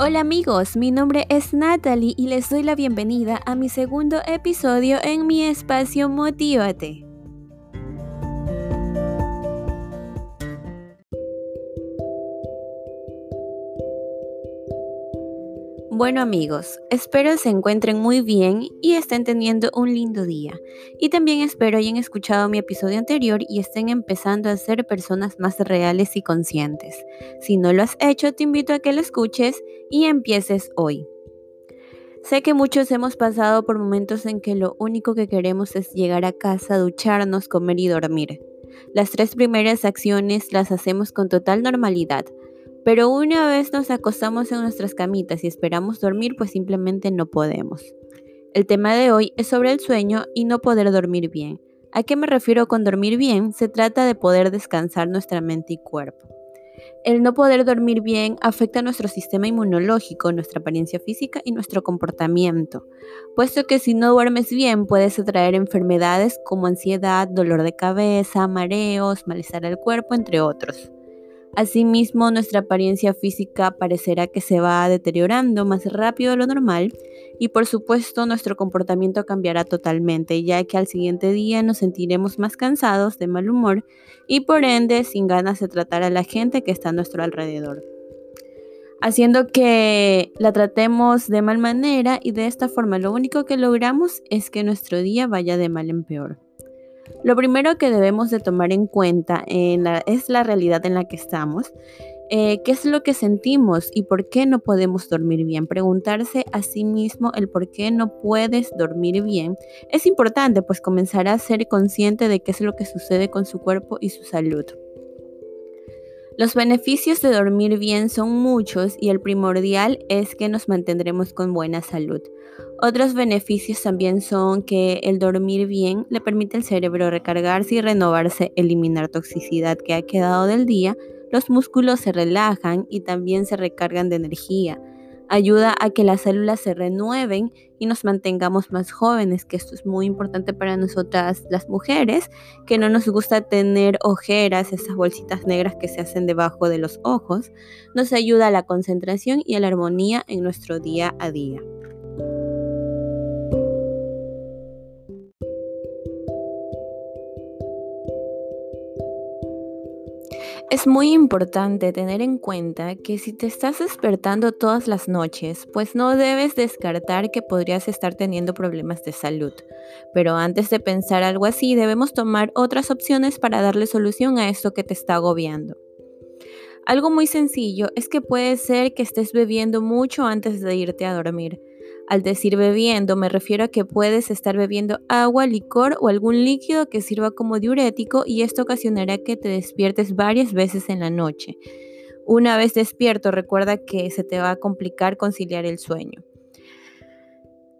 Hola amigos, mi nombre es Natalie y les doy la bienvenida a mi segundo episodio en mi espacio Motívate. Bueno amigos, espero se encuentren muy bien y estén teniendo un lindo día. Y también espero hayan escuchado mi episodio anterior y estén empezando a ser personas más reales y conscientes. Si no lo has hecho, te invito a que lo escuches y empieces hoy. Sé que muchos hemos pasado por momentos en que lo único que queremos es llegar a casa, ducharnos, comer y dormir. Las tres primeras acciones las hacemos con total normalidad, pero una vez nos acostamos en nuestras camitas y esperamos dormir, pues simplemente no podemos. El tema de hoy es sobre el sueño y no poder dormir bien. ¿A qué me refiero con dormir bien? Se trata de poder descansar nuestra mente y cuerpo. El no poder dormir bien afecta nuestro sistema inmunológico, nuestra apariencia física y nuestro comportamiento, puesto que si no duermes bien puedes atraer enfermedades como ansiedad, dolor de cabeza, mareos, malestar al cuerpo, entre otros. Asimismo, nuestra apariencia física parecerá que se va deteriorando más rápido de lo normal y por supuesto nuestro comportamiento cambiará totalmente, ya que al siguiente día nos sentiremos más cansados, de mal humor y por ende sin ganas de tratar a la gente que está a nuestro alrededor. Haciendo que la tratemos de mal manera y de esta forma lo único que logramos es que nuestro día vaya de mal en peor. Lo primero que debemos de tomar en cuenta es la realidad en la que estamos. Eh, ¿Qué es lo que sentimos y por qué no podemos dormir bien? Preguntarse a sí mismo el por qué no puedes dormir bien es importante, pues comenzará a ser consciente de qué es lo que sucede con su cuerpo y su salud. Los beneficios de dormir bien son muchos y el primordial es que nos mantendremos con buena salud. Otros beneficios también son que el dormir bien le permite al cerebro recargarse y renovarse, eliminar toxicidad que ha quedado del día, los músculos se relajan y también se recargan de energía ayuda a que las células se renueven y nos mantengamos más jóvenes, que esto es muy importante para nosotras las mujeres, que no nos gusta tener ojeras, esas bolsitas negras que se hacen debajo de los ojos, nos ayuda a la concentración y a la armonía en nuestro día a día. Es muy importante tener en cuenta que si te estás despertando todas las noches, pues no debes descartar que podrías estar teniendo problemas de salud. Pero antes de pensar algo así, debemos tomar otras opciones para darle solución a esto que te está agobiando. Algo muy sencillo es que puede ser que estés bebiendo mucho antes de irte a dormir. Al decir bebiendo me refiero a que puedes estar bebiendo agua, licor o algún líquido que sirva como diurético y esto ocasionará que te despiertes varias veces en la noche. Una vez despierto recuerda que se te va a complicar conciliar el sueño.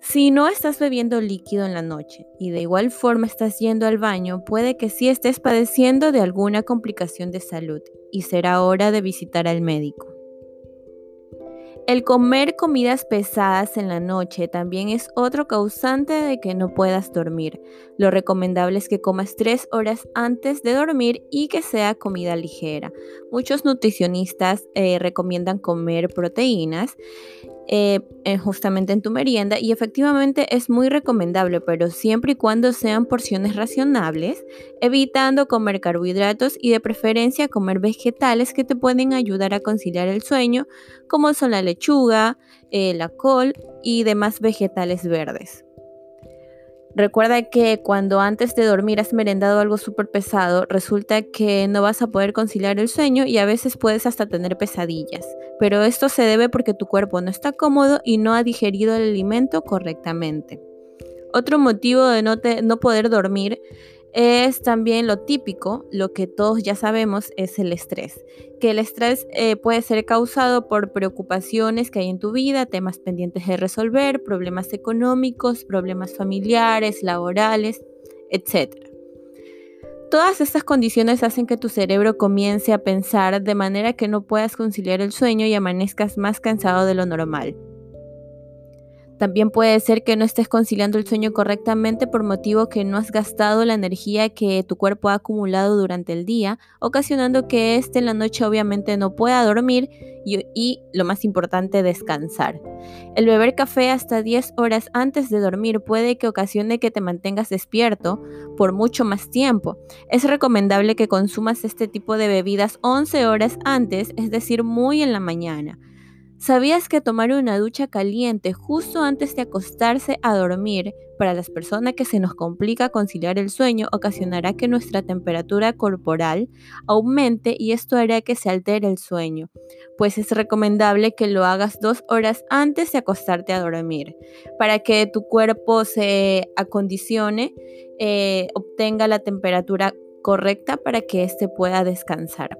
Si no estás bebiendo líquido en la noche y de igual forma estás yendo al baño, puede que sí estés padeciendo de alguna complicación de salud y será hora de visitar al médico. El comer comidas pesadas en la noche también es otro causante de que no puedas dormir. Lo recomendable es que comas tres horas antes de dormir y que sea comida ligera. Muchos nutricionistas eh, recomiendan comer proteínas eh, justamente en tu merienda y efectivamente es muy recomendable, pero siempre y cuando sean porciones racionables, evitando comer carbohidratos y de preferencia comer vegetales que te pueden ayudar a conciliar el sueño, como son la lechuga, eh, la col y demás vegetales verdes. Recuerda que cuando antes de dormir has merendado algo súper pesado, resulta que no vas a poder conciliar el sueño y a veces puedes hasta tener pesadillas. Pero esto se debe porque tu cuerpo no está cómodo y no ha digerido el alimento correctamente. Otro motivo de no, no poder dormir es también lo típico, lo que todos ya sabemos es el estrés, que el estrés eh, puede ser causado por preocupaciones que hay en tu vida, temas pendientes de resolver, problemas económicos, problemas familiares, laborales, etc. Todas estas condiciones hacen que tu cerebro comience a pensar de manera que no puedas conciliar el sueño y amanezcas más cansado de lo normal. También puede ser que no estés conciliando el sueño correctamente por motivo que no has gastado la energía que tu cuerpo ha acumulado durante el día, ocasionando que éste en la noche obviamente no pueda dormir y, lo más importante, descansar. El beber café hasta 10 horas antes de dormir puede que ocasione que te mantengas despierto por mucho más tiempo. Es recomendable que consumas este tipo de bebidas 11 horas antes, es decir, muy en la mañana. ¿Sabías que tomar una ducha caliente justo antes de acostarse a dormir para las personas que se nos complica conciliar el sueño ocasionará que nuestra temperatura corporal aumente y esto hará que se altere el sueño? Pues es recomendable que lo hagas dos horas antes de acostarte a dormir para que tu cuerpo se acondicione, eh, obtenga la temperatura correcta para que éste pueda descansar.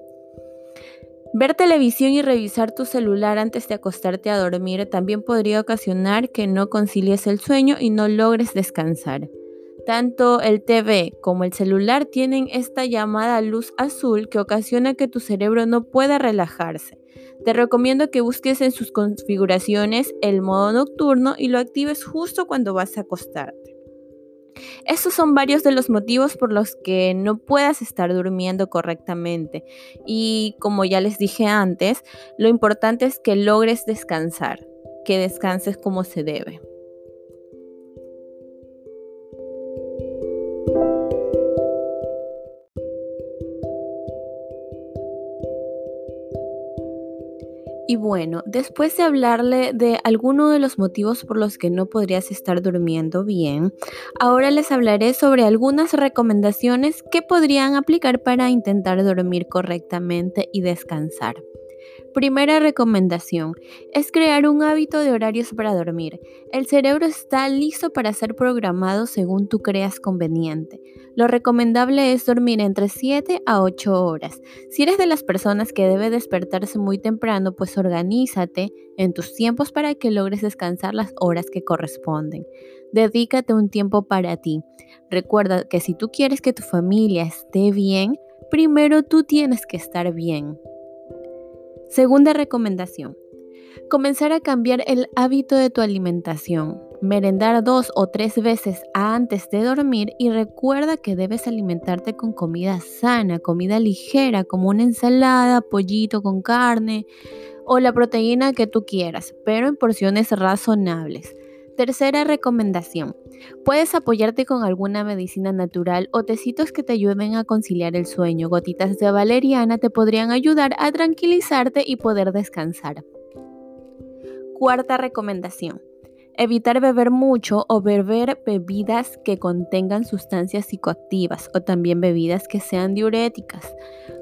Ver televisión y revisar tu celular antes de acostarte a dormir también podría ocasionar que no concilies el sueño y no logres descansar. Tanto el TV como el celular tienen esta llamada luz azul que ocasiona que tu cerebro no pueda relajarse. Te recomiendo que busques en sus configuraciones el modo nocturno y lo actives justo cuando vas a acostarte. Estos son varios de los motivos por los que no puedas estar durmiendo correctamente. Y como ya les dije antes, lo importante es que logres descansar, que descanses como se debe. Y bueno, después de hablarle de alguno de los motivos por los que no podrías estar durmiendo bien, ahora les hablaré sobre algunas recomendaciones que podrían aplicar para intentar dormir correctamente y descansar. Primera recomendación es crear un hábito de horarios para dormir. El cerebro está listo para ser programado según tú creas conveniente. Lo recomendable es dormir entre 7 a 8 horas. Si eres de las personas que debe despertarse muy temprano, pues organízate en tus tiempos para que logres descansar las horas que corresponden. Dedícate un tiempo para ti. Recuerda que si tú quieres que tu familia esté bien, primero tú tienes que estar bien. Segunda recomendación. Comenzar a cambiar el hábito de tu alimentación. Merendar dos o tres veces antes de dormir y recuerda que debes alimentarte con comida sana, comida ligera como una ensalada, pollito con carne o la proteína que tú quieras, pero en porciones razonables. Tercera recomendación. Puedes apoyarte con alguna medicina natural o tecitos que te ayuden a conciliar el sueño. Gotitas de valeriana te podrían ayudar a tranquilizarte y poder descansar. Cuarta recomendación. Evitar beber mucho o beber bebidas que contengan sustancias psicoactivas o también bebidas que sean diuréticas,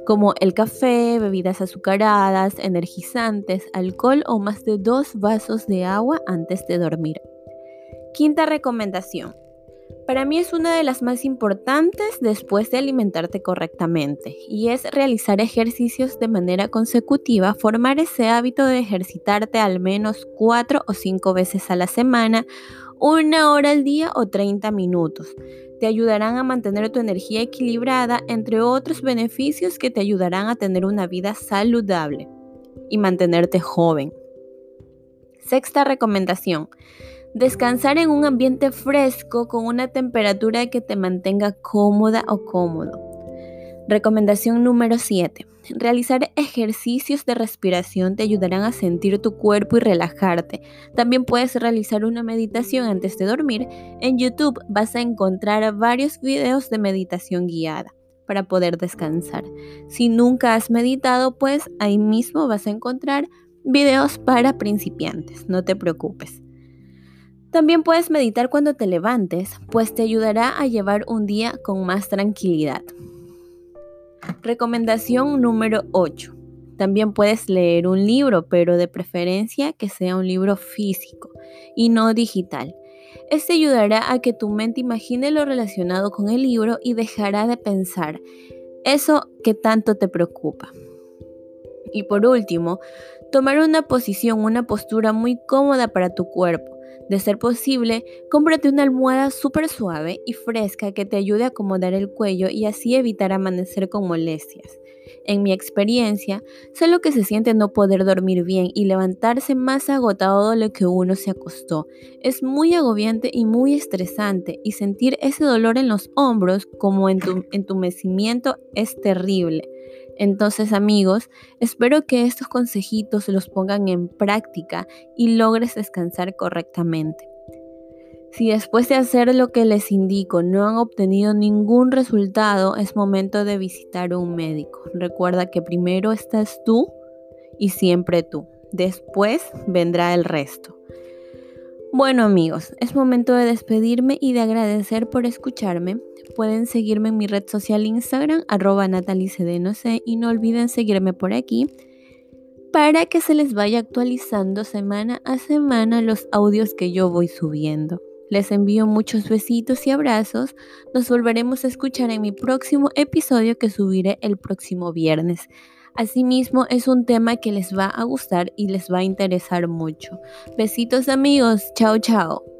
como el café, bebidas azucaradas, energizantes, alcohol o más de dos vasos de agua antes de dormir. Quinta recomendación. Para mí es una de las más importantes después de alimentarte correctamente y es realizar ejercicios de manera consecutiva, formar ese hábito de ejercitarte al menos cuatro o cinco veces a la semana, una hora al día o 30 minutos. Te ayudarán a mantener tu energía equilibrada, entre otros beneficios que te ayudarán a tener una vida saludable y mantenerte joven. Sexta recomendación. Descansar en un ambiente fresco con una temperatura que te mantenga cómoda o cómodo. Recomendación número 7. Realizar ejercicios de respiración te ayudarán a sentir tu cuerpo y relajarte. También puedes realizar una meditación antes de dormir. En YouTube vas a encontrar varios videos de meditación guiada para poder descansar. Si nunca has meditado, pues ahí mismo vas a encontrar videos para principiantes. No te preocupes. También puedes meditar cuando te levantes, pues te ayudará a llevar un día con más tranquilidad. Recomendación número 8. También puedes leer un libro, pero de preferencia que sea un libro físico y no digital. Este ayudará a que tu mente imagine lo relacionado con el libro y dejará de pensar eso que tanto te preocupa. Y por último, tomar una posición, una postura muy cómoda para tu cuerpo de ser posible, cómprate una almohada súper suave y fresca que te ayude a acomodar el cuello y así evitar amanecer con molestias. En mi experiencia, sé lo que se siente no poder dormir bien y levantarse más agotado de lo que uno se acostó. Es muy agobiante y muy estresante y sentir ese dolor en los hombros como en tu entumecimiento es terrible. Entonces amigos, espero que estos consejitos los pongan en práctica y logres descansar correctamente. Si después de hacer lo que les indico no han obtenido ningún resultado, es momento de visitar a un médico. Recuerda que primero estás tú y siempre tú. Después vendrá el resto. Bueno amigos, es momento de despedirme y de agradecer por escucharme. Pueden seguirme en mi red social Instagram, arroba y no olviden seguirme por aquí para que se les vaya actualizando semana a semana los audios que yo voy subiendo. Les envío muchos besitos y abrazos. Nos volveremos a escuchar en mi próximo episodio que subiré el próximo viernes. Asimismo, es un tema que les va a gustar y les va a interesar mucho. Besitos amigos, chao chao.